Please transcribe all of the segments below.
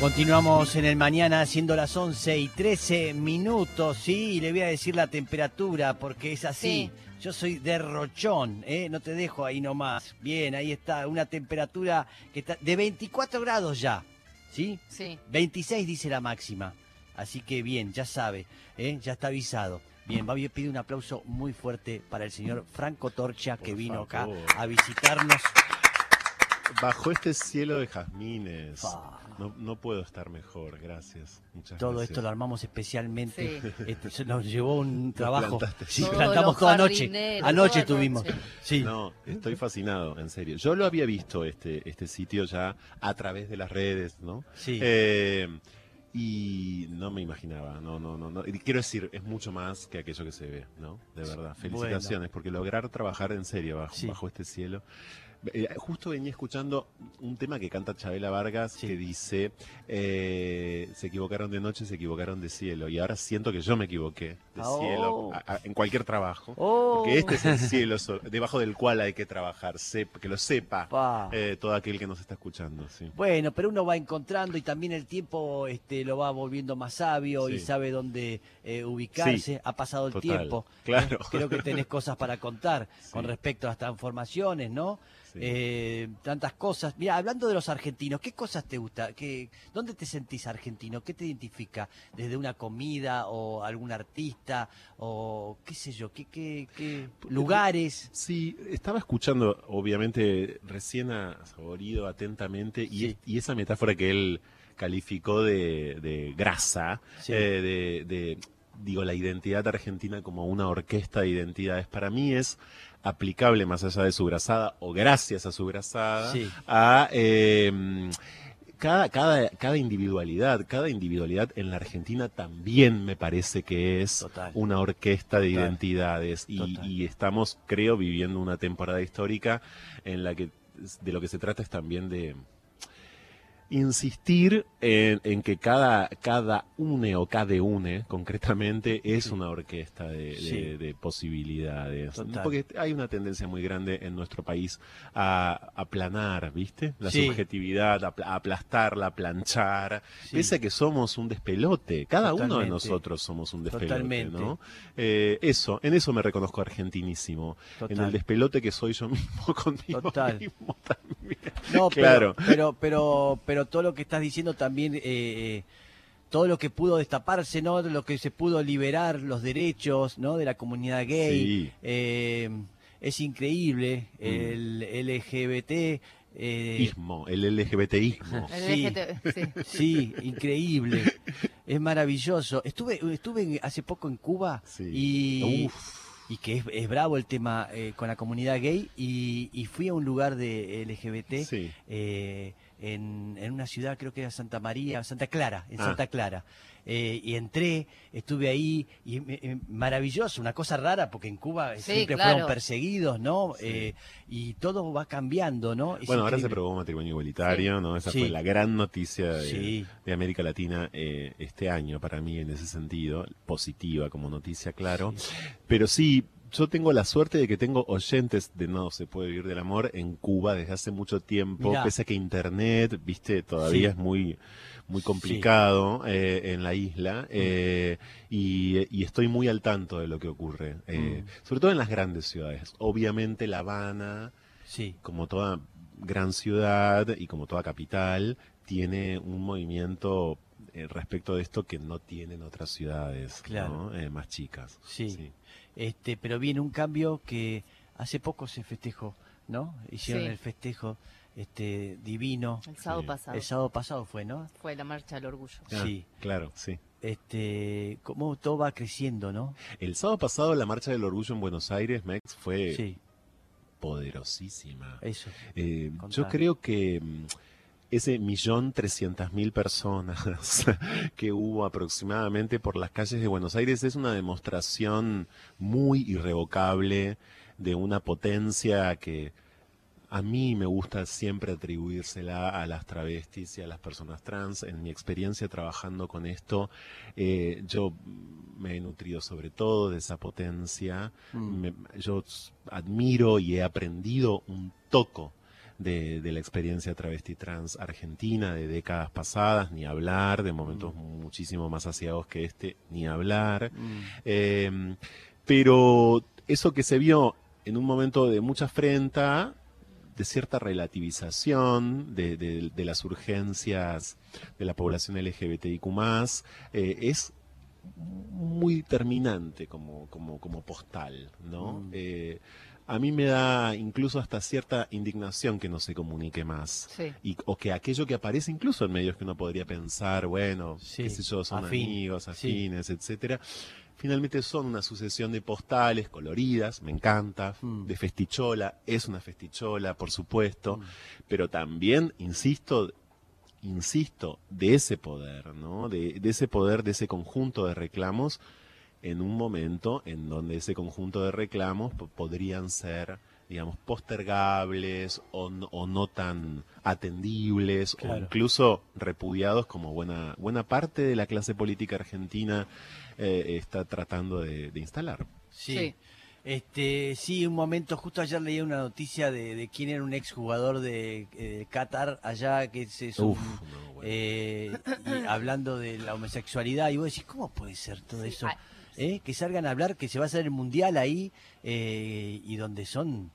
Continuamos en el mañana siendo las 11 y 13 minutos, sí, y le voy a decir la temperatura porque es así. Yo soy derrochón, ¿eh? no te dejo ahí nomás. Bien, ahí está, una temperatura que está de 24 grados ya, ¿sí? Sí. 26 dice la máxima. Así que bien, ya sabe, ¿eh? ya está avisado. Bien, a pedir un aplauso muy fuerte para el señor Franco Torcha que vino favor. acá a visitarnos. Bajo este cielo de jazmines. Fa. No, no puedo estar mejor, gracias. Muchas Todo gracias. esto lo armamos especialmente. Sí. Este, se nos llevó un trabajo. Sí, Todos plantamos toda noche. Anoche toda tuvimos. noche. Sí. No, estoy fascinado, en serio. Yo lo había visto este, este sitio ya a través de las redes, ¿no? Sí. Eh, y no me imaginaba, no, no, no, no. Y quiero decir, es mucho más que aquello que se ve, ¿no? De verdad. Felicitaciones, porque lograr trabajar en serio bajo, Sí. bajo este cielo. Eh, justo venía escuchando un tema que canta Chabela Vargas Sí. que dice, eh, se equivocaron de noche, se equivocaron de cielo. Y ahora siento que yo me equivoqué de Oh. cielo a- a- en cualquier trabajo. Oh. Porque este es el cielo so- debajo del cual hay que trabajar, sep- que lo sepa Pa. eh, todo aquel que nos está escuchando. Sí. Bueno, pero uno va encontrando y también el tiempo este, lo va volviendo más sabio y sabe dónde eh, ubicarse. Sí, ha pasado el total, tiempo. claro. Creo que tenés cosas para contar Sí. con respecto a las transformaciones, ¿no? Sí. Eh, tantas cosas. Mira, hablando de los argentinos, ¿qué cosas te gusta? ¿Qué, ¿Dónde te sentís argentino? ¿Qué te identifica? ¿Desde una comida o algún artista o qué sé yo? ¿Qué, qué, qué lugares? Sí, estaba escuchando, obviamente, recién a Saborido atentamente, y, Sí. es- y esa metáfora que él calificó de, de grasa, Sí. eh, de, de, digo, la identidad argentina como una orquesta de identidades, para mí es aplicable más allá de su grasada, o gracias a su grasada, Sí. a... eh, cada, cada, cada individualidad, cada individualidad en la Argentina también me parece que es Total. una orquesta de Total. identidades y, y estamos, creo, viviendo una temporada histórica en la que de lo que se trata es también de insistir en, en que cada, cada une o cada une, concretamente, es Sí. una orquesta de, de- Sí. de posibilidades. Total. Porque hay una tendencia muy grande en nuestro país a aplanar, ¿viste? La Sí. subjetividad, a, a aplastarla, a planchar. Pese a que somos un despelote. Cada uno de nosotros somos un despelote, Totalmente. ¿no? Eh, eso, en eso me reconozco argentinísimo. En el despelote que soy yo mismo conmigo Total. mismo también. No, Claro. pero, pero, pero, pero todo lo que estás diciendo también, eh, eh, todo lo que pudo destaparse, ¿no? Lo que se pudo liberar, los derechos, ¿no? De la comunidad gay. Sí. Mm. eh, es increíble. El LGBT. eh, Ismo, el LGBTismo. Sí. LGTB, sí. Sí, increíble. Es maravilloso. Estuve, estuve hace poco en Cuba Sí. y, Uf. Y que es, es bravo el tema eh, con la comunidad gay y, y fui a un lugar de LGBT Sí. eh, en, en una ciudad, creo que era Santa María, Santa Clara, en Ah. Santa Clara. Eh, y entré, estuve ahí, y me- eh, maravilloso, una cosa rara, porque en Cuba Sí, siempre claro. fueron perseguidos, ¿no? Sí. Eh, y todo va cambiando, ¿no? Es Bueno, ahora se probó matrimonio igualitario, ¿no? Esa Sí. fue la gran noticia de, Sí. de América Latina eh, este año para mí en ese sentido, positiva como noticia, claro. Pero sí, yo tengo la suerte de que tengo oyentes de No se puede vivir del amor en Cuba desde hace mucho tiempo, Mirá. pese a que internet, viste, todavía Sí. es muy muy complicado eh, en la isla eh, y, y estoy muy al tanto de lo que ocurre, eh, Mm. sobre todo en las grandes ciudades. Obviamente La Habana, Sí, como toda gran ciudad y como toda capital, tiene un movimiento eh, respecto de esto que no tienen otras ciudades Claro. ¿no? Eh, más chicas. sí. Este, pero viene un cambio que hace poco se festejó, ¿no? Hicieron Sí. el festejo este divino. El sábado Sí. pasado El sábado pasado fue, ¿no? fue la marcha del orgullo. Ah, Sí. Claro, sí. Este, cómo todo va creciendo, ¿no? El sábado pasado la Marcha del Orgullo en Buenos Aires, Mex, fue Sí, poderosísima. eso. Eh, yo creo que mm, ese millón trescientas mil personas que hubo aproximadamente por las calles de Buenos Aires es una demostración muy irrevocable de una potencia que a mí me gusta siempre atribuírsela a las travestis y a las personas trans. En mi experiencia trabajando con esto, eh, yo me he nutrido sobre todo de esa potencia. Mm. Me- yo admiro y he aprendido un toco de, la experiencia travesti trans argentina de décadas pasadas, ni hablar, de momentos mm. muchísimo más asiados que este, ni hablar. Mm. Em, pero eso que se vio en un momento de mucha afrenta, de cierta relativización de, las urgencias de la población LGBTIQ, eh, es muy terminante como, como, como postal, ¿no? Mm. Eh, a mí me da incluso hasta cierta indignación que no se comunique más. Y, o que aquello que aparece incluso en medios que uno podría pensar, bueno, qué sé yo, son amigos, afines, etcétera, finalmente son una sucesión de postales coloridas, me encanta, mm. de festichola, es una festichola, por supuesto, mm. pero también, insisto, insisto, de ese poder, ¿no? De, de ese poder, de ese conjunto de reclamos en un momento en donde ese conjunto de reclamos podrían ser, digamos, postergables o no, tan atendibles o incluso repudiados como buena, buena parte de la clase política argentina eh, está tratando de, instalar. Sí. Este, sí, un momento, justo ayer leí una noticia de, quién era un exjugador de eh, Qatar allá, que es, eh, hablando de la homosexualidad, y vos decís, ¿cómo puede ser todo eso? ¿eh? que salgan a hablar que se va a hacer el mundial ahí eh, y donde son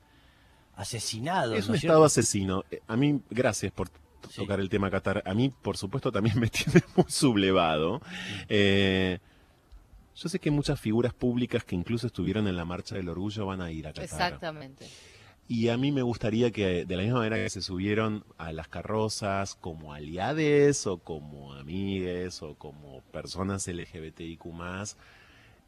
asesinados. Es un estado asesino. A mí, gracias por tocar el tema Qatar. A mí, por supuesto, también me tiene muy sublevado. Yo sé que muchas figuras públicas que incluso estuvieron en la Marcha del Orgullo van a ir a Qatar. Exactamente. Y a mí me gustaría que, de la misma manera que se subieron a las carrozas como aliades o como amigues o como personas LGBTIQ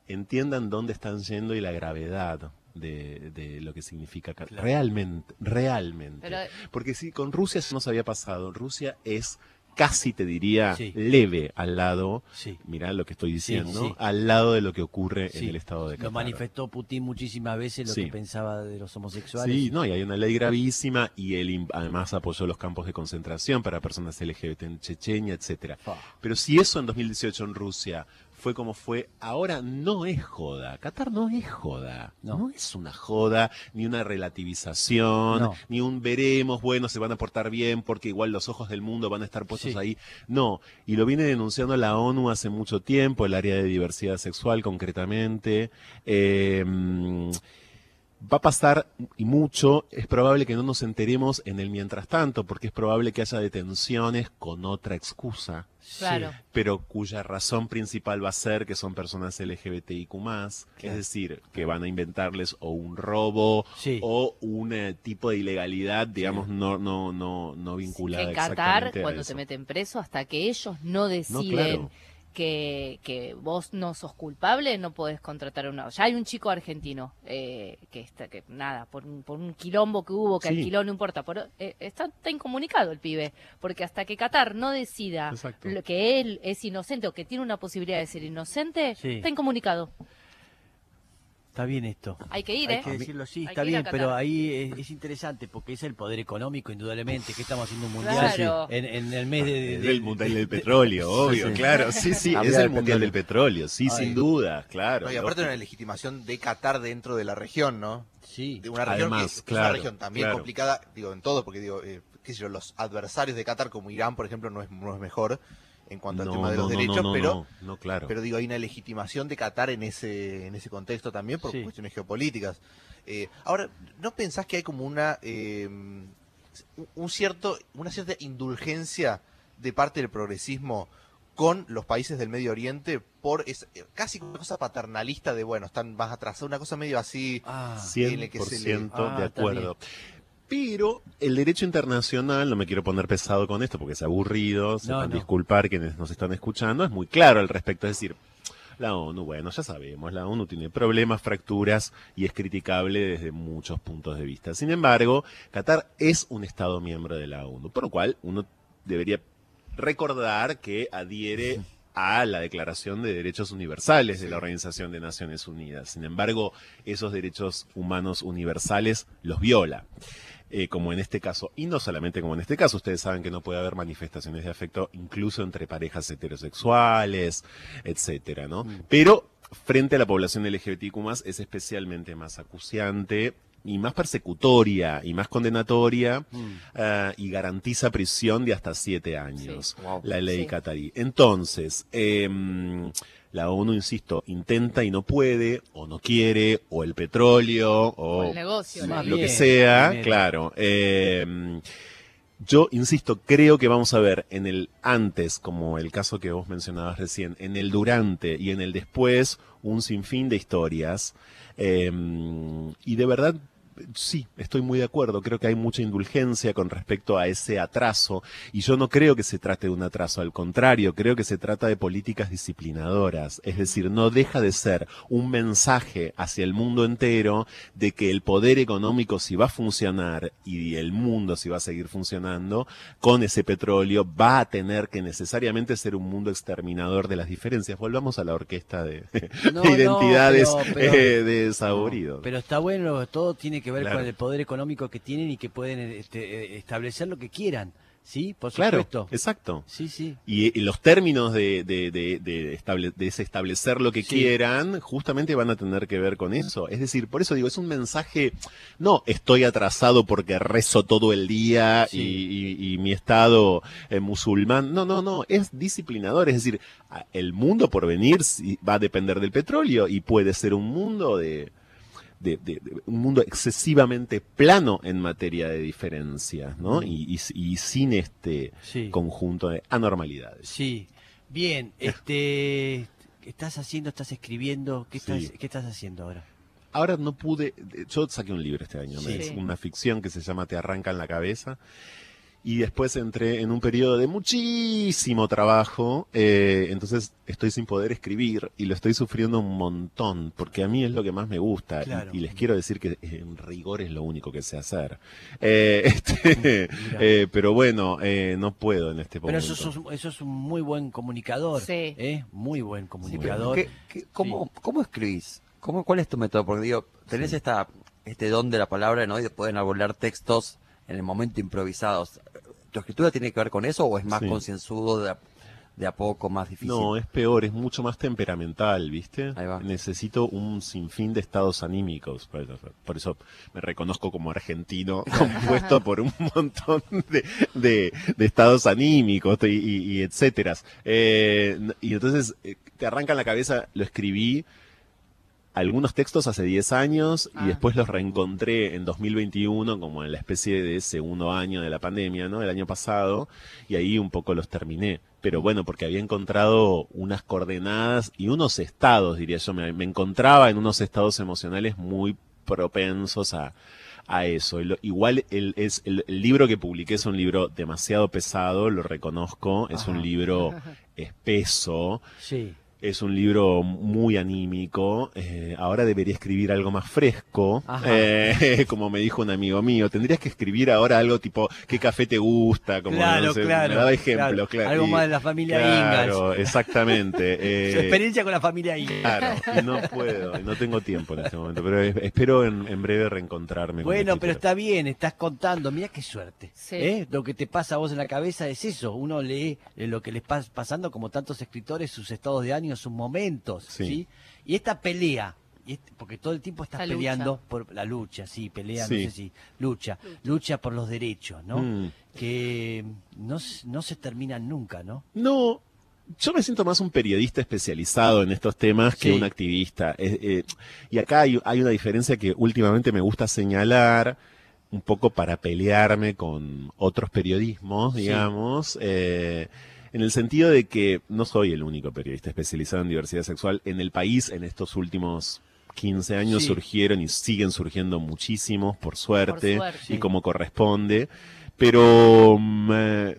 entiendan dónde están yendo y la gravedad de, lo que significa realmente, realmente. Porque si con Rusia eso no se había pasado, Rusia es casi te diría leve al lado, sí. mirá lo que estoy diciendo, al lado de lo que ocurre en el estado de Qatar. Lo manifestó Putin muchísimas veces lo que pensaba de los homosexuales. Sí, no, y hay una ley gravísima y él además apoyó los campos de concentración para personas LGBT en Chechenia, etcétera. Pero si eso en 2018 en Rusia fue como fue. Ahora no es joda. Qatar no es joda. No, es una joda, ni una relativización, ni un veremos, bueno, se van a portar bien porque igual los ojos del mundo van a estar puestos ahí. No. Y lo viene denunciando la ONU hace mucho tiempo, el área de diversidad sexual concretamente. Eh, va a pasar y mucho, es probable que no nos enteremos en el mientras tanto, porque es probable que haya detenciones con otra excusa. Claro. Pero cuya razón principal va a ser que son personas LGBTIQ es decir, que van a inventarles o un robo o un eh, tipo de ilegalidad, digamos, no, no, no, no vinculada. que Qatar, cuando te meten preso, hasta que ellos no deciden que, que, vos no sos culpable, no podés contratar a una. Ya hay un chico argentino eh, que está, que nada, por un, por un quilombo que hubo, que alquiló, no importa, pero eh, está, está, incomunicado el pibe, porque hasta que Qatar no decida que él es inocente o que tiene una posibilidad de ser inocente, está incomunicado. Está bien esto. Hay que ir, Hay ¿eh? que decirlo, sí, está bien, pero ahí es, interesante porque es el poder económico, indudablemente, que estamos haciendo un mundial en, el mes de, del mundial del petróleo, obvio, claro, sí, sí, es el mundial del petróleo, sí, sin duda, claro. y aparte una legitimación de Qatar dentro de la región, ¿no? Sí. De una región que es, una región también complicada, digo, en todo, porque digo, eh, qué sé yo, los adversarios de Qatar como Irán, por ejemplo, no es, no es mejor en cuanto al tema de los derechos, pero, claro. pero digo, hay una legitimación de Qatar en ese, en ese contexto también por cuestiones geopolíticas. Eh, ahora, ¿no pensás que hay como una eh, un cierto, una cierta indulgencia de parte del progresismo con los países del Medio Oriente por es, casi una cosa paternalista de bueno, están más atrasados, una cosa medio así ah, 100% de ah, acuerdo. Pero el derecho internacional, no me quiero poner pesado con esto porque es aburrido, se van a disculpar quienes nos están escuchando, es muy claro al respecto. Es decir, la ONU, bueno, ya sabemos, la ONU tiene problemas, fracturas y es criticable desde muchos puntos de vista. Sin embargo, Qatar es un Estado miembro de la ONU, por lo cual uno debería recordar que adhiere a la Declaración de Derechos Universales de la Organización de Naciones Unidas. Sin embargo, esos derechos humanos universales los viola. Eh, como en este caso, y no solamente como en este caso, ustedes saben que no puede haber manifestaciones de afecto incluso entre parejas heterosexuales, etcétera, ¿no? Mm. Pero frente a la población LGBTQ es especialmente más acuciante y más persecutoria y más condenatoria mm. eh, y garantiza prisión de hasta siete años, la ley catarí. Entonces, em, la ONU, insisto, intenta y no puede, o no quiere, o el petróleo, o, el negocio, lo que sea, claro. Em, yo insisto, creo que vamos a ver en el antes, como el caso que vos mencionabas recién, en el durante y en el después, un sinfín de historias. Em, y de verdad sí, estoy muy de acuerdo. Creo que hay mucha indulgencia con respecto a ese atraso. Y yo no creo que se trate de un atraso. Al contrario, creo que se trata de políticas disciplinadoras. Es decir, no deja de ser un mensaje hacia el mundo entero de que el poder económico, si va a funcionar y el mundo, si va a seguir funcionando, con ese petróleo, va a tener que necesariamente ser un mundo exterminador de las diferencias. Volvamos a la orquesta de, identidades eh, de saborido. pero está bueno, todo tiene que que ver con el poder económico que tienen y que pueden este, establecer lo que quieran. Sí, por supuesto. Claro, exacto. Sí, sí. Y, los términos de, de, de, de, establecer lo que quieran justamente van a tener que ver con eso. Es decir, por eso digo, es un mensaje, no estoy atrasado porque rezo todo el día y, mi estado eh, musulmán. No, no, no, es disciplinador. Es decir, el mundo por venir va a depender del petróleo y puede ser un mundo de de, un mundo excesivamente plano en materia de diferencias, ¿no? Y, sin este conjunto de anormalidades. Sí, bien, este, ¿qué estás haciendo? ¿Estás escribiendo? ¿Qué estás, ¿qué estás haciendo ahora? Ahora no pude, yo saqué un libro este año, es una ficción que se llama Te arranca en la cabeza y después entré en un periodo de muchísimo trabajo, eh, entonces estoy sin poder escribir y lo estoy sufriendo un montón, porque a mí es lo que más me gusta y, les quiero decir que en rigor es lo único que sé hacer. Eh, este, eh, pero bueno, no puedo en este momento. Pero eso, eso, es un muy buen comunicador, sí. muy buen comunicador. cómo, ¿Cómo escribís? ¿Cómo, ¿Cuál es tu método? Porque digo, tenés esta, este don de la palabra, ¿no? Y de poder elaborar textos en el momento improvisados. ¿Tu escritura tiene que ver con eso o es más concienzudo de, a poco, más difícil? No, es peor, es mucho más temperamental, ¿viste? Necesito un sinfín de estados anímicos. Por eso me reconozco como argentino, compuesto por un montón de, estados anímicos y, etcétera. Eh, y entonces eh, te arranca en la cabeza, lo escribí algunos textos hace 10 años y ah. después los reencontré en 2021 como en la especie de segundo año de la pandemia, ¿no? El año pasado y ahí un poco los terminé. Pero bueno, porque había encontrado unas coordenadas y unos estados, diría yo, me, encontraba en unos estados emocionales muy propensos a, a eso. Igual el, es, el, libro que publiqué es un libro demasiado pesado, lo reconozco, es un libro espeso. Sí. Es un libro muy anímico. Eh, ahora debería escribir algo más fresco. Eh, como me dijo un amigo mío, tendrías que escribir ahora algo tipo ¿qué café te gusta? Como, claro, claro. Me da ejemplo, claro. Algo más de la familia claro, exactamente. Su experiencia con la familia Ingas. Claro, no puedo, no tengo tiempo en este momento, pero espero en, breve reencontrarme. Bueno, pero está bien, estás contando, mira qué suerte. Lo que te pasa a vos en la cabeza es eso, uno lee lo que les pasa pasando como tantos escritores, sus estados de ánimo sus momentos, sí. Y esta pelea, este, porque todo el tiempo estás peleando por la lucha, sí, pelea, no sé si, lucha, lucha por los derechos, ¿no? Mm. Que no, no se terminan nunca, ¿no? No, yo me siento más un periodista especializado en estos temas que un activista. Eh, y acá hay, hay, una diferencia que últimamente me gusta señalar, un poco para pelearme con otros periodismos, digamos. Eh, en el sentido de que no soy el único periodista especializado en diversidad sexual. En el país, en estos últimos 15 años surgieron y siguen surgiendo muchísimos, por suerte, y como corresponde. Pero mm, eh,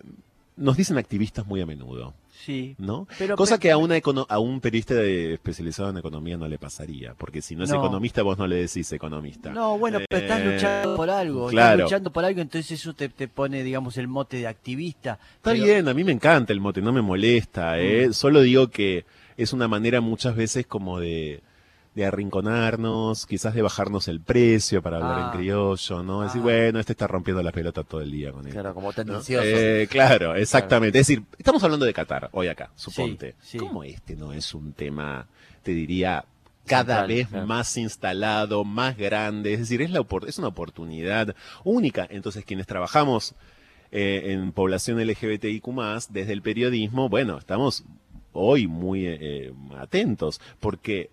nos dicen activistas muy a menudo. Sí. ¿No? Cosa que a, una a un periodista especializado en economía no le pasaría, porque si no es economista vos no le decís economista. No, bueno, pero estás eh, luchando por algo, claro. estás luchando por algo, entonces eso te, pone, digamos, el mote de activista. Está bien, a mí me encanta el mote, no me molesta, ¿eh? Mm. Solo digo que es una manera muchas veces como de de arrinconarnos, quizás de bajarnos el precio para hablar en ah. criollo, ¿no? Decir, ah. bueno, este está rompiendo la pelota todo el día con él. Claro, como tendencioso. Eh, claro, exactamente. Es decir, estamos hablando de Qatar hoy acá, suponte. ¿Cómo este no es un tema, te diría, cada vez más instalado, más grande, es decir, es, la, es una oportunidad única. Entonces, quienes trabajamos eh, en población LGBTIQ, desde el periodismo, bueno, estamos hoy muy eh, atentos, porque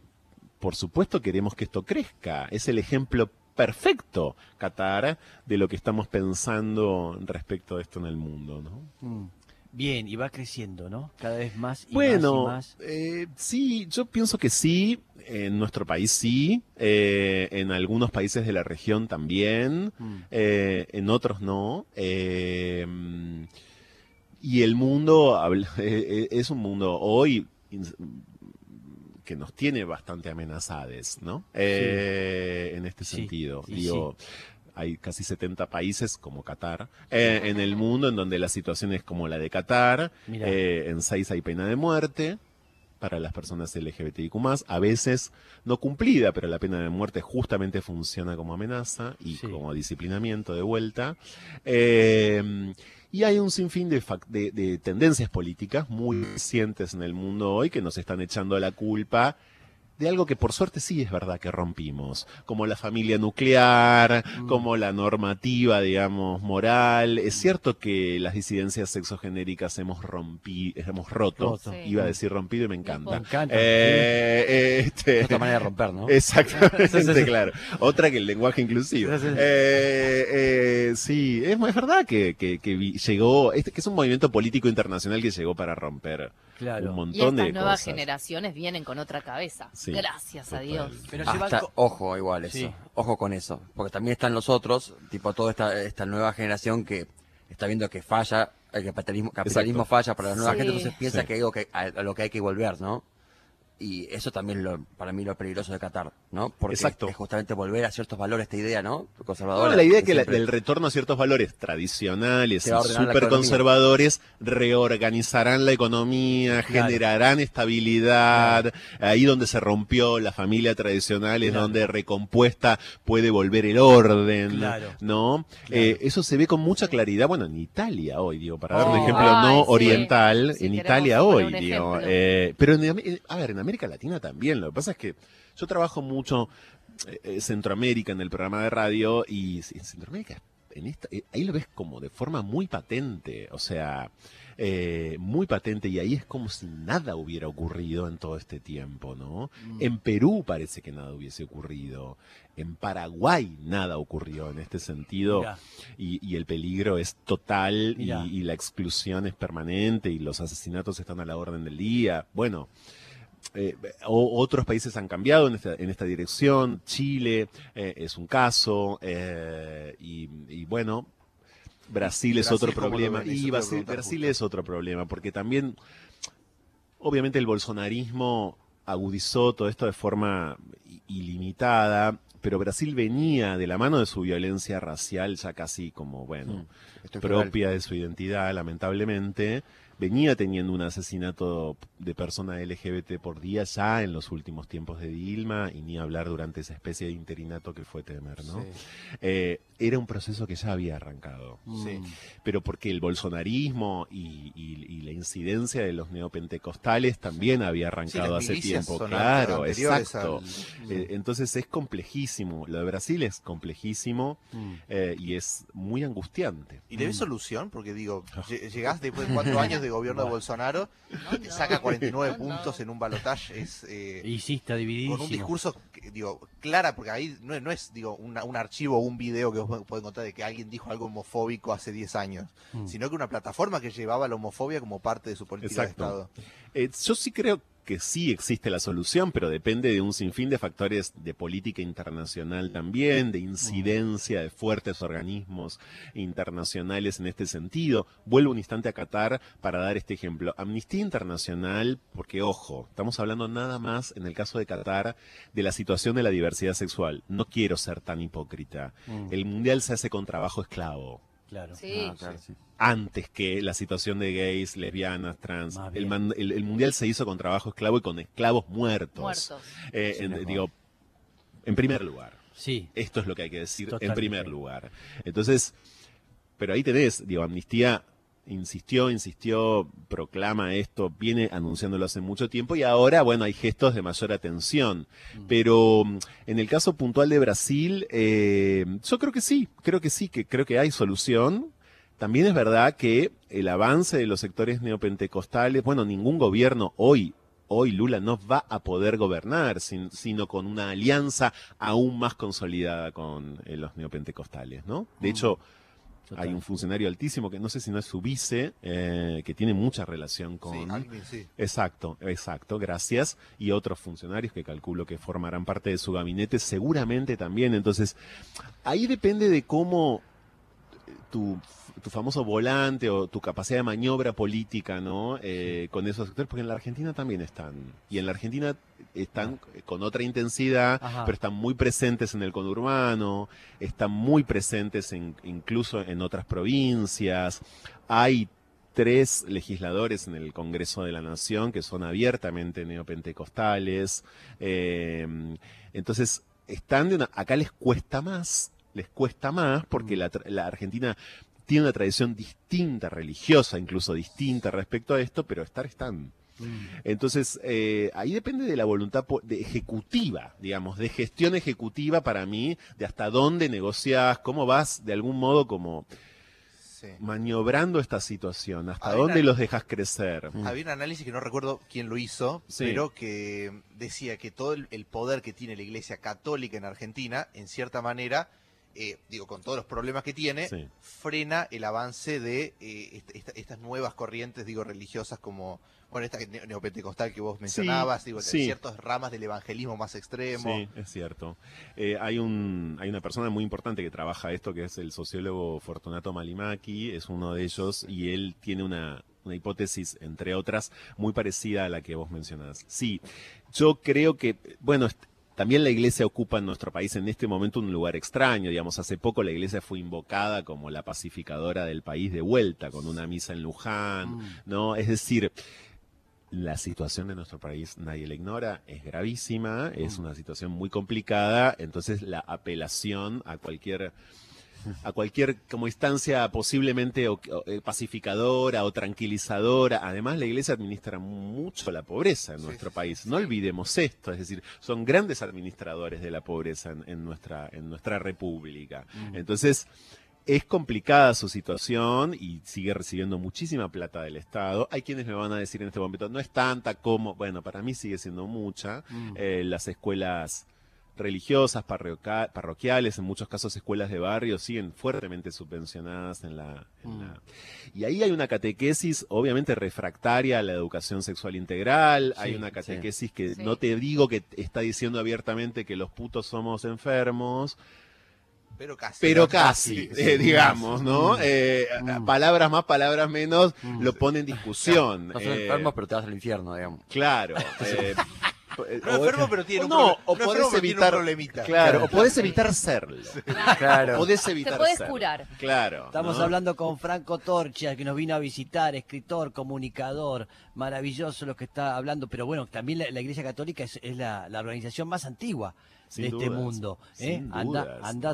por supuesto queremos que esto crezca. Es el ejemplo perfecto, Qatar, de lo que estamos pensando respecto a esto en el mundo, ¿no? Mm. Bien, y va creciendo, ¿no? Cada vez más y bueno, más. Bueno, eh, sí, yo pienso que sí. En nuestro país sí. Eh, en algunos países de la región también. Mm. Eh, en otros no. y el mundo es un mundo hoy que nos tiene bastante amenazados, ¿no? en este sentido. Digo, hay casi 70 países como Qatar eh, en el mundo en donde la situación es como la de Qatar. Eh, en seis hay pena de muerte para las personas LGBTIQ+, a veces no cumplida, pero la pena de muerte justamente funciona como amenaza y como disciplinamiento de vuelta. Eh, y hay un sinfín de, de tendencias políticas muy recientes en el mundo hoy que nos están echando la culpa de algo que por suerte sí es verdad que rompimos, como la familia nuclear, mm. como la normativa, digamos, moral. Es cierto que las disidencias sexogenéricas hemos rompido, hemos roto, iba a decir rompido y me encanta. Me encanta. Eh, este... Otra manera de romper, ¿no? Exactamente, claro. Otra que el lenguaje inclusivo. Eh, eh, sí, es, verdad que, que, llegó, este, que es un movimiento político internacional que llegó para romper un montón y estas nuevas generaciones vienen con otra cabeza. Gracias a Dios. Pero ojo, igual eso. Ojo con eso. Porque también están los otros, tipo toda esta, esta nueva generación que está viendo que falla, el capitalismo, capitalismo falla para la nueva gente, entonces piensa que, algo que a, lo que hay que volver, ¿no? Y eso también lo, para mí lo peligroso de Qatar, ¿no? Porque es justamente volver a ciertos valores, esta idea, ¿no? Conservadora. la idea es que el retorno a ciertos valores tradicionales y súper conservadores reorganizarán la economía, generarán estabilidad. Ahí donde se rompió la familia tradicional es donde recompuesta puede volver el orden, ¿no? Eh, eso se ve con mucha claridad, bueno, en Italia hoy, digo, para dar un oh. ejemplo no oriental, en Italia hoy, digo. Eh, pero, en, a ver, en América Latina también. Lo que pasa es que yo trabajo mucho en eh, Centroamérica en el programa de radio y en Centroamérica, en esta, eh, ahí lo ves como de forma muy patente. O sea, eh, muy patente y ahí es como si nada hubiera ocurrido en todo este tiempo, ¿no? Mm. En Perú parece que nada hubiese ocurrido, en Paraguay nada ocurrió en este sentido y, el peligro es total y, y, la exclusión es permanente y los asesinatos están a la orden del día. Bueno, eh, otros países han cambiado en esta, en esta dirección, Chile eh, es un caso, eh, y, bueno, Brasil es otro problema, y Brasil, es otro problema, porque también, obviamente el bolsonarismo agudizó todo esto de forma ilimitada, pero Brasil venía de la mano de su violencia racial ya casi como, bueno, mm, propia de su identidad, lamentablemente venía teniendo un asesinato de persona LGBT por día ya en los últimos tiempos de Dilma y ni hablar durante esa especie de interinato que fue Temer, ¿no? Eh, era un proceso que ya había arrancado. Sí. Pero porque el bolsonarismo y, la incidencia de los neopentecostales también había arrancado hace tiempo. Claro, exacto. Eh, entonces es complejísimo. Lo de Brasil es complejísimo mm. eh, y es muy angustiante. ¿Y le ves mm. solución? Porque digo, ah. llegás después de cuatro años de gobierno de Bolsonaro, te saca 49 puntos en un balotaje. Es, eh, y sí, está dividido. Con un discurso, digo, clara, porque ahí no, no es digo un archivo o un video que vos podés encontrar de que alguien dijo algo homofóbico hace 10 años, mm. sino que una plataforma que llevaba la homofobia como parte de su política de Estado. Eh, yo sí creo que sí existe la solución, pero depende de un sinfín de factores de política internacional también, de incidencia de fuertes organismos internacionales en este sentido. Vuelvo un instante a Qatar para dar este ejemplo. Amnistía Internacional, porque ojo, estamos hablando nada más en el caso de Qatar de la situación de la diversidad sexual. No quiero ser tan hipócrita. Mm. El mundial se hace con trabajo esclavo. Claro. Sí. Ah, Antes que la situación de gays, lesbianas, trans. El, mundial se hizo con trabajo esclavo y con esclavos muertos. Muertos. Eh, en, digo, en primer lugar. Sí. Esto es lo que hay que decir en primer lugar. Entonces, pero ahí tenés, digo, Amnistía insistió, insistió, proclama esto, viene anunciándolo hace mucho tiempo y ahora, bueno, hay gestos de mayor atención. Mm. Pero mm, en el caso puntual de Brasil, eh, yo creo que sí, creo que sí, que creo que hay solución. También es verdad que el avance de los sectores neopentecostales, bueno, ningún gobierno hoy hoy Lula no va a poder gobernar, sino con una alianza aún más consolidada con eh, los neopentecostales, ¿no? De mm. hecho, hay un funcionario altísimo que no sé si no es su vice, eh, que tiene mucha relación con. Sí, sí. Exacto, exacto, gracias. Y otros funcionarios que calculo que formarán parte de su gabinete, seguramente también. Entonces, ahí depende de cómo tu, tu, famoso volante o tu capacidad de maniobra política, ¿no? Eh, con esos sectores, porque en la Argentina también están. Y en la Argentina están con otra intensidad, pero están muy presentes en el conurbano, están muy presentes en, incluso en otras provincias. Hay tres legisladores en el Congreso de la Nación que son abiertamente neopentecostales. Eh, entonces, están de una, acá les cuesta más les cuesta más porque mm. la, Argentina tiene una tradición distinta, religiosa, incluso distinta respecto a esto, pero estar están. Mm. Entonces, eh, ahí depende de la voluntad de ejecutiva, digamos, de gestión ejecutiva para mí, de hasta dónde negocias, cómo vas de algún modo como maniobrando esta situación, hasta dónde los dejas crecer. Mm. Había un análisis que no recuerdo quién lo hizo, pero que decía que todo el poder que tiene la Iglesia Católica en Argentina, en cierta manera, eh, digo, con todos los problemas que tiene, frena el avance de eh, estas nuevas corrientes, digo, religiosas como, bueno, esta neopentecostal que vos mencionabas, digo, ciertas ramas del evangelismo más extremo. Sí, es cierto. Eh, hay, un, hay una persona muy importante que trabaja esto, que es el sociólogo Fortunato Malimaki, es uno de ellos, y él tiene una, una hipótesis, entre otras, muy parecida a la que vos mencionás. Sí, yo creo que, bueno, también la iglesia ocupa en nuestro país en este momento un lugar extraño, digamos, hace poco la iglesia fue invocada como la pacificadora del país de vuelta, con una misa en Luján, mm. ¿no? Es decir, la situación de nuestro país nadie la ignora, es gravísima, es mm. una situación muy complicada, entonces la apelación a cualquier a cualquier como instancia posiblemente eh, pacificadora o tranquilizadora. Además, la Iglesia administra mucho la pobreza en nuestro país. No olvidemos esto, es decir, son grandes administradores de la pobreza en, nuestra en nuestra república. Entonces, es complicada su situación y sigue recibiendo muchísima plata del Estado. Hay quienes me van a decir en este momento, no es tanta como, bueno, para mí sigue siendo mucha. Eh, las escuelas religiosas, parroquiales, en muchos casos escuelas de barrio, siguen fuertemente subvencionadas en la, mm. Y ahí hay una catequesis, obviamente, refractaria a la educación sexual integral, hay una catequesis que no te digo que está diciendo abiertamente que los putos somos enfermos, pero casi. Pero casi, eh, digamos, ¿no? Mm. Eh, mm. Palabras más, palabras menos, lo pone en discusión. No, eh, enfermos, pero te vas al infierno, digamos. Claro. Eh, no enfermo, pero tiene un, no, o podés evitar, problemita. Claro, o podés evitar serlo. Claro. Podés evitar Te curar. Claro. Estamos hablando con Franco Torcha, que nos vino a visitar, escritor, comunicador, maravilloso lo que está hablando, pero bueno, también la, Iglesia Católica es, la, organización más antigua de este mundo. ¿eh? anda, anda,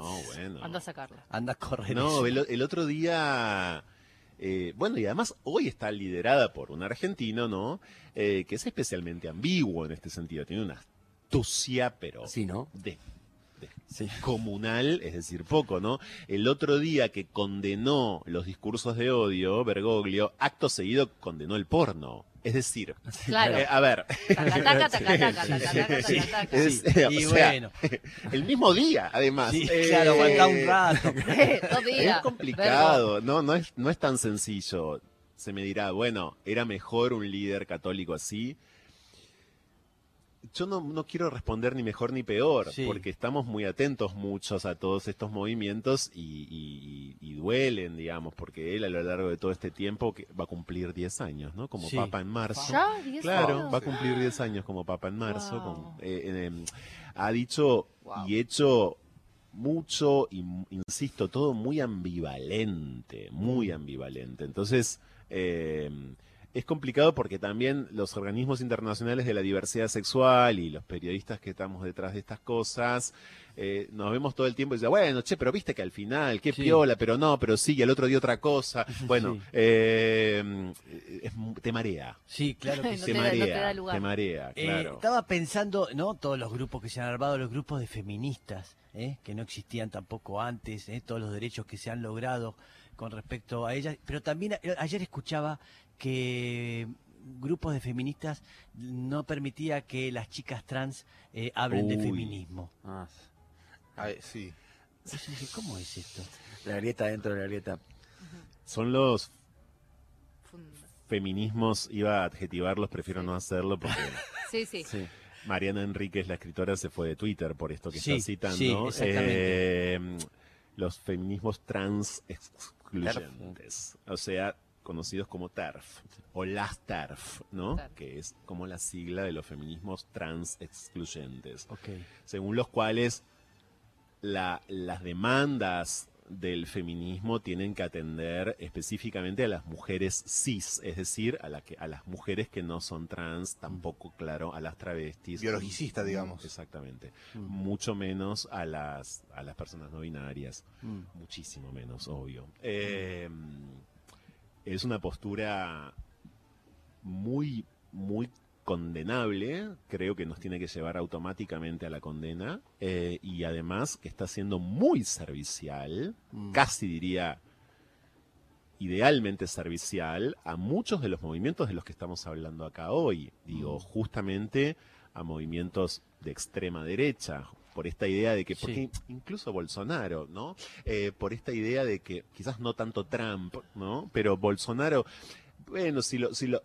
anda a sacarla. Anda a correr. No, el otro día eh, bueno, y además hoy está liderada por un argentino, ¿no? Eh, que es especialmente ambiguo en este sentido. Tiene una astucia, pero sí, ¿no? de, comunal, es decir, poco, ¿no? El otro día que condenó los discursos de odio, Bergoglio, acto seguido condenó el porno. Es decir, a ver. Y bueno. El mismo día, además. claro, aguanta un rato. Es complicado, no, no es, no es tan sencillo. Se me dirá, bueno, era mejor un líder católico así yo no, no, quiero responder ni mejor ni peor, porque estamos muy atentos muchos a todos estos movimientos y, y, duelen, digamos, porque él a lo largo de todo este tiempo que va a cumplir 10 años, ¿no? Como papa en marzo. claro, va a cumplir 10 años como papa en marzo. Eh, em, ha dicho y hecho mucho, y, insisto, todo muy ambivalente, muy ambivalente. Entonces, eh, es complicado porque también los organismos internacionales de la diversidad sexual y los periodistas que estamos detrás de estas cosas, eh, nos vemos todo el tiempo y dicen, bueno, che, pero viste que al final, qué piola, pero no, pero sí, y el otro día otra cosa. Bueno, eh, te marea. Sí, claro que sí. Te, marea, te marea, eh, claro. estaba pensando, ¿no? Todos los grupos que se han armado, los grupos de feministas, que no existían tampoco antes, todos los derechos que se han logrado con respecto a ellas, pero también ayer escuchaba que grupos de feministas no permitía que las chicas trans eh, hablen de feminismo. Ah. sí. ¿Cómo es esto? La grieta dentro de la grieta. Son los feminismos, iba a adjetivarlos, prefiero no hacerlo porque... sí, sí. Mariana Enríquez, la escritora, se fue de Twitter por esto que está citando. Sí, exactamente. Eh, los feminismos trans excluyentes. O sea, conocidos como TERF o las TERF, ¿no? Que es como la sigla de los feminismos trans excluyentes. Según los cuales las demandas del feminismo tienen que atender específicamente a las mujeres cis, es decir, a, la que, a las mujeres que no son trans, tampoco, claro, a las travestis. Biologicistas, digamos. Exactamente. Mm. Mucho menos a las, a las personas no binarias. Mm. Muchísimo menos, obvio. Eh, es una postura muy, muy condenable, creo que nos tiene que llevar automáticamente a la condena, eh, y además que está siendo muy servicial, mm. casi diría idealmente servicial, a muchos de los movimientos de los que estamos hablando acá hoy. Digo, mm. justamente a movimientos de extrema derecha, por esta idea de que, porque incluso Bolsonaro, ¿no? Eh, por esta idea de que quizás no tanto Trump, ¿no? Pero Bolsonaro, bueno, si lo, si lo,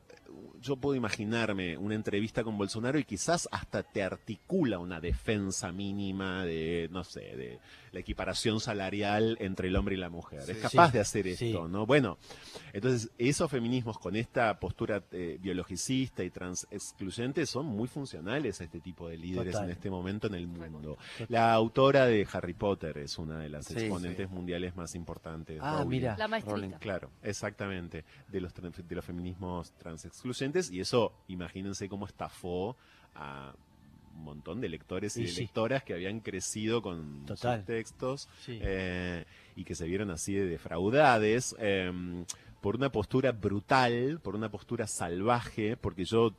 yo puedo imaginarme una entrevista con Bolsonaro y quizás hasta te articula una defensa mínima de, no sé, de la equiparación salarial entre el hombre y la mujer. es capaz de hacer esto, ¿no? Bueno, entonces esos feminismos con esta postura eh, biologicista y trans excluyente son muy funcionales a este tipo de líderes en este momento en el mundo. La autora de Harry Potter es una de las exponentes mundiales más importantes. Ah, mira. La maestrita. Claro, exactamente, de los, de los feminismos trans excluyentes y eso, imagínense cómo estafó a un montón de lectores y, lectoras que habían crecido con sus textos eh, y que se vieron así de defraudades em, por una postura brutal, por una postura salvaje, porque yo,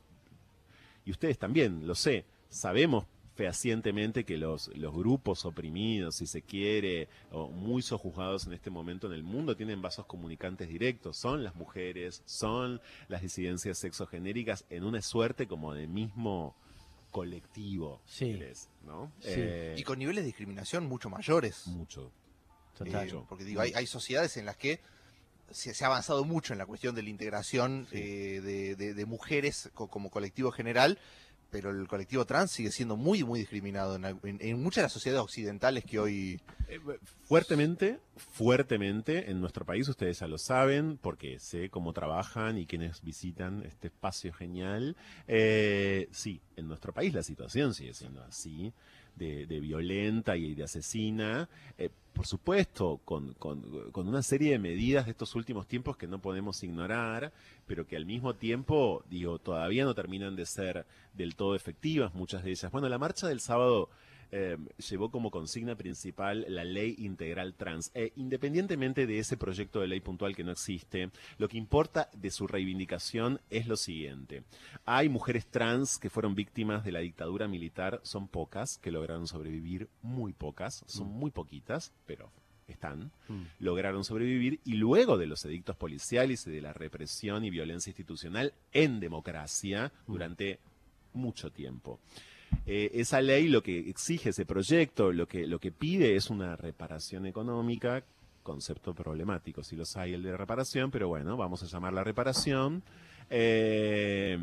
y ustedes también, lo sé, sabemos fehacientemente que los, los grupos oprimidos, si se quiere, o muy sojuzgados en este momento en el mundo, tienen vasos comunicantes directos. Son las mujeres, son las disidencias sexogenéricas en una suerte como de mismo colectivo. Sí. ¿no? Eh, y con niveles de discriminación mucho mayores. Mucho. Total. porque digo, hay, hay sociedades en las que se, ha avanzado mucho en la cuestión de la integración eh, de, mujeres como colectivo general, pero el colectivo trans sigue siendo muy, muy discriminado en, muchas de las sociedades occidentales que hoy... Eh, fuertemente, fuertemente, en nuestro país, ustedes ya lo saben, porque sé cómo trabajan y quienes visitan este espacio genial. Eh, sí, en nuestro país la situación sigue siendo así de, violenta y de asesina, eh, por supuesto, con, con, una serie de medidas de estos últimos tiempos que no podemos ignorar, pero que al mismo tiempo, digo, todavía no terminan de ser del todo efectivas, muchas de ellas. Bueno, la marcha del sábado eh, llevó como consigna principal la ley integral trans. E independientemente de ese proyecto de ley puntual que no existe, lo que importa de su reivindicación es lo siguiente. Hay mujeres trans que fueron víctimas de la dictadura militar, son pocas, que lograron sobrevivir, muy pocas, son mm. muy poquitas, pero están, mm. lograron sobrevivir y luego de los edictos policiales y de la represión y violencia institucional en democracia mm. durante mucho tiempo. Eh, esa ley lo que exige, ese proyecto, lo que, lo que pide es una reparación económica, concepto problemático, si los hay el de reparación, pero bueno, vamos a llamar la reparación. Eh,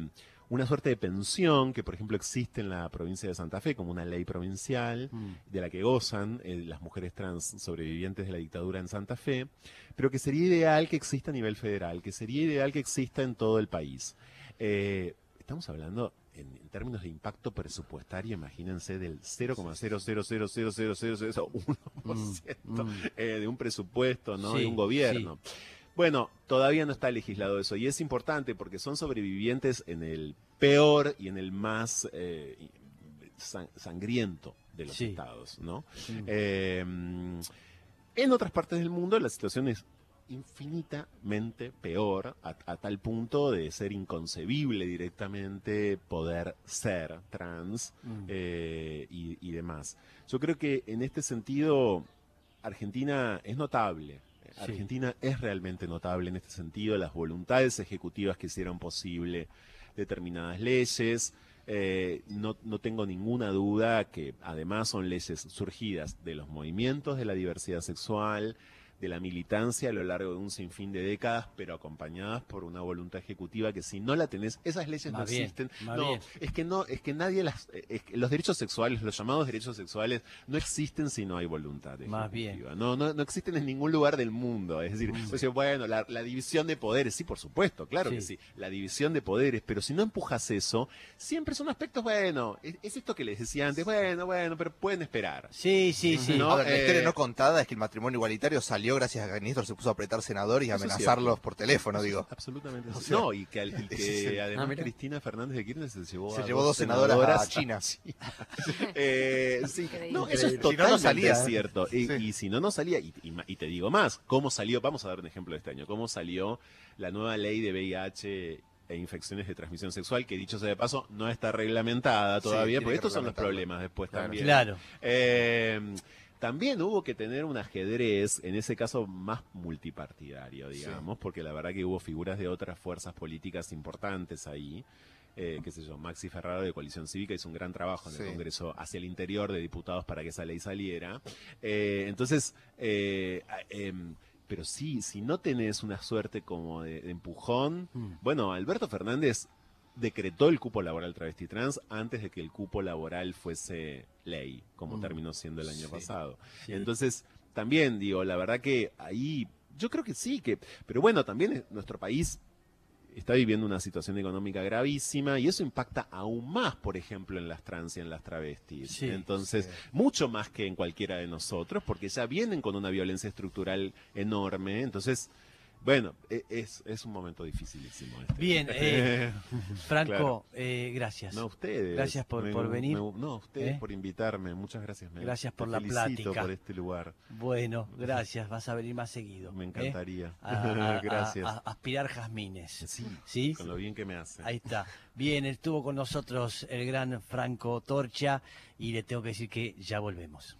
una suerte de pensión que, por ejemplo, existe en la provincia de Santa Fe como una ley provincial mm. de la que gozan eh, las mujeres trans sobrevivientes de la dictadura en Santa Fe, pero que sería ideal que exista a nivel federal, que sería ideal que exista en todo el país. estamos hablando en, términos de impacto presupuestario, imagínense del 0,0000001% mm, mm. eh, de un presupuesto, ¿no? de un gobierno. Bueno, todavía no está legislado eso y es importante porque son sobrevivientes en el peor y en el más eh, sangriento de los estados, ¿no? Em, en otras partes del mundo la situación es infinitamente peor a, tal punto de ser inconcebible directamente poder ser trans mm. eh, y, demás. Yo creo que en este sentido Argentina es notable. Argentina es realmente notable en este sentido, las voluntades ejecutivas que hicieron posible determinadas leyes, eh, no, no, tengo ninguna duda que además son leyes surgidas de los movimientos de la diversidad sexual, de la militancia a lo largo de un sinfín de décadas, pero acompañadas por una voluntad ejecutiva que si no la tenés, esas leyes no existen. No, es que no, es que nadie las, los derechos sexuales, los llamados derechos sexuales, no existen si no hay voluntad Más bien. No, no, no existen en ningún lugar del mundo. Es decir, mm. pues, bueno, la, división de poderes, sí, por supuesto, claro que sí, la división de poderes, pero si no empujas eso, siempre son aspectos, bueno, es, esto que les decía antes, bueno, bueno, pero pueden esperar. Sí, sí, sí. ¿no? la historia eh, no contada es que el matrimonio igualitario salió gracias a que el ministro se puso a apretar senadores y amenazarlos por teléfono, digo. Absolutamente. no, y que, además ah, Cristina Fernández de Kirchner se llevó, se llevó dos senadoras, a China. eh, sí. No, eso es totalmente salía, cierto. Y, si no, no salía. Y, y, te digo más, ¿cómo salió? Vamos a dar un ejemplo de este año. ¿Cómo salió la nueva ley de VIH e infecciones de transmisión sexual, que dicho sea de paso, no está reglamentada todavía, porque estos son los problemas después también. Claro. Eh, también hubo que tener un ajedrez, en ese caso más multipartidario, digamos, porque la verdad que hubo figuras de otras fuerzas políticas importantes ahí. Eh, qué sé yo, Maxi Ferraro de Coalición Cívica hizo un gran trabajo en el Congreso hacia el interior de diputados para que esa ley saliera. Eh, entonces, eh, em, pero sí, si no tenés una suerte como de, empujón, mm. bueno, Alberto Fernández decretó el cupo laboral travesti trans antes de que el cupo laboral fuese ley, como mm. terminó siendo el año pasado. Entonces, también digo, la verdad que ahí, yo creo que sí, que, pero bueno, también nuestro país está viviendo una situación económica gravísima y eso impacta aún más, por ejemplo, en las trans y en las travestis. Entonces, mucho más que en cualquiera de nosotros, porque ya vienen con una violencia estructural enorme. Entonces, bueno, e, es, es un momento dificilísimo. Este. Bien, eh, Franco, eh, gracias. No, ustedes. Gracias por, por venir. no, ustedes ¿Eh? por invitarme. Muchas gracias. gracias por la plática. por este lugar. Bueno, gracias. Vas a venir más seguido. Me encantaría. gracias. A, aspirar jazmines. Sí, sí, con lo bien que me hace. Ahí está. Bien, estuvo con nosotros el gran Franco Torcha y le tengo que decir que ya volvemos.